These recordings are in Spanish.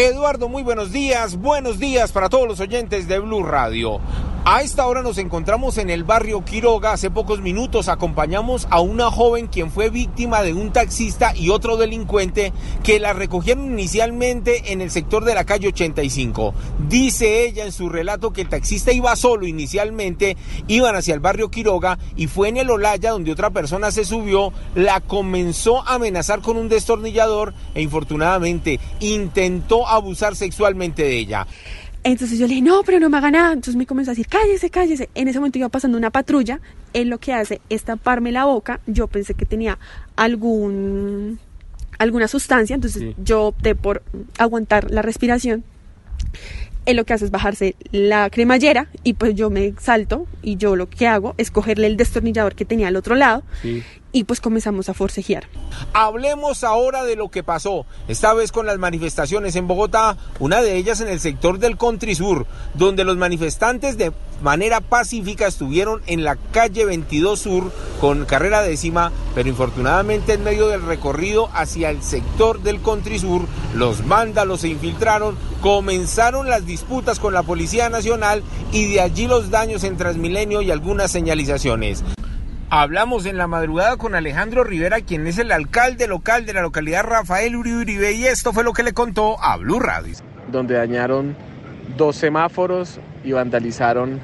Eduardo, muy buenos días. Buenos días para todos los oyentes de Blue Radio. A esta hora nos encontramos en el barrio Quiroga. Hace pocos minutos acompañamos a una joven quien fue víctima de un taxista y otro delincuente que la recogieron inicialmente en el sector de la calle 85. Dice ella en su relato que el taxista iba solo inicialmente, iban hacia el barrio Quiroga y fue en el Olaya donde otra persona se subió, la comenzó a amenazar con un destornillador e infortunadamente intentó abusar sexualmente de ella. Entonces yo le dije, no, pero no me haga nada. Entonces me comenzó a decir, cállese, cállese. En ese momento iba pasando una patrulla. Él lo que hace es taparme la boca. Yo pensé que tenía algún alguna sustancia, entonces yo opté por aguantar la respiración. Él lo que hace es bajarse la cremallera y pues yo me salto y yo lo que hago es cogerle el destornillador que tenía al otro lado y pues comenzamos a forcejear. Hablemos ahora de lo que pasó, esta vez con las manifestaciones en Bogotá, una de ellas en el sector del Country Sur, donde los manifestantes de manera pacífica estuvieron en la calle 22 Sur con carrera décima, pero infortunadamente en medio del recorrido hacia el sector del Country Sur, los vándalos se infiltraron, comenzaron las disputas con la Policía Nacional y de allí los daños en Transmilenio y algunas señalizaciones. Hablamos en la madrugada con Alejandro Rivera, quien es el alcalde local de la localidad Rafael Uribe, y esto fue lo que le contó a Blue Radio. Donde dañaron dos semáforos y vandalizaron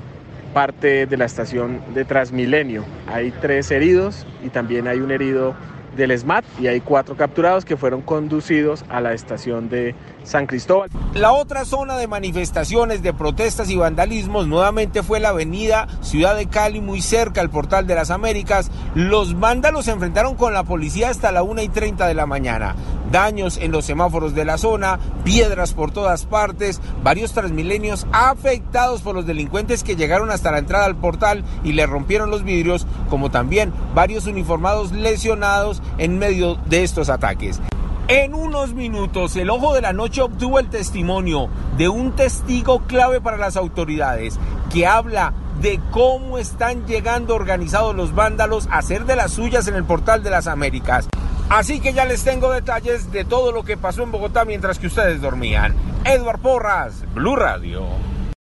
parte de la estación de Transmilenio. Hay tres heridos y también hay un herido del SMAT y hay cuatro capturados que fueron conducidos a la estación de San Cristóbal. La otra zona de manifestaciones, de protestas y vandalismos nuevamente fue la avenida Ciudad de Cali, muy cerca al Portal de las Américas. Los vándalos se enfrentaron con la policía hasta la 1 y 30 de la mañana. Daños en los semáforos de la zona, piedras por todas partes, varios transmilenios afectados por los delincuentes que llegaron hasta la entrada al portal y le rompieron los vidrios, como también varios uniformados lesionados en medio de estos ataques. En unos minutos, el Ojo de la Noche obtuvo el testimonio de un testigo clave para las autoridades que habla de cómo están llegando organizados los vándalos a hacer de las suyas en el portal de las Américas. Así que ya les tengo detalles de todo lo que pasó en Bogotá mientras que ustedes dormían. Edward Porras, Blue Radio.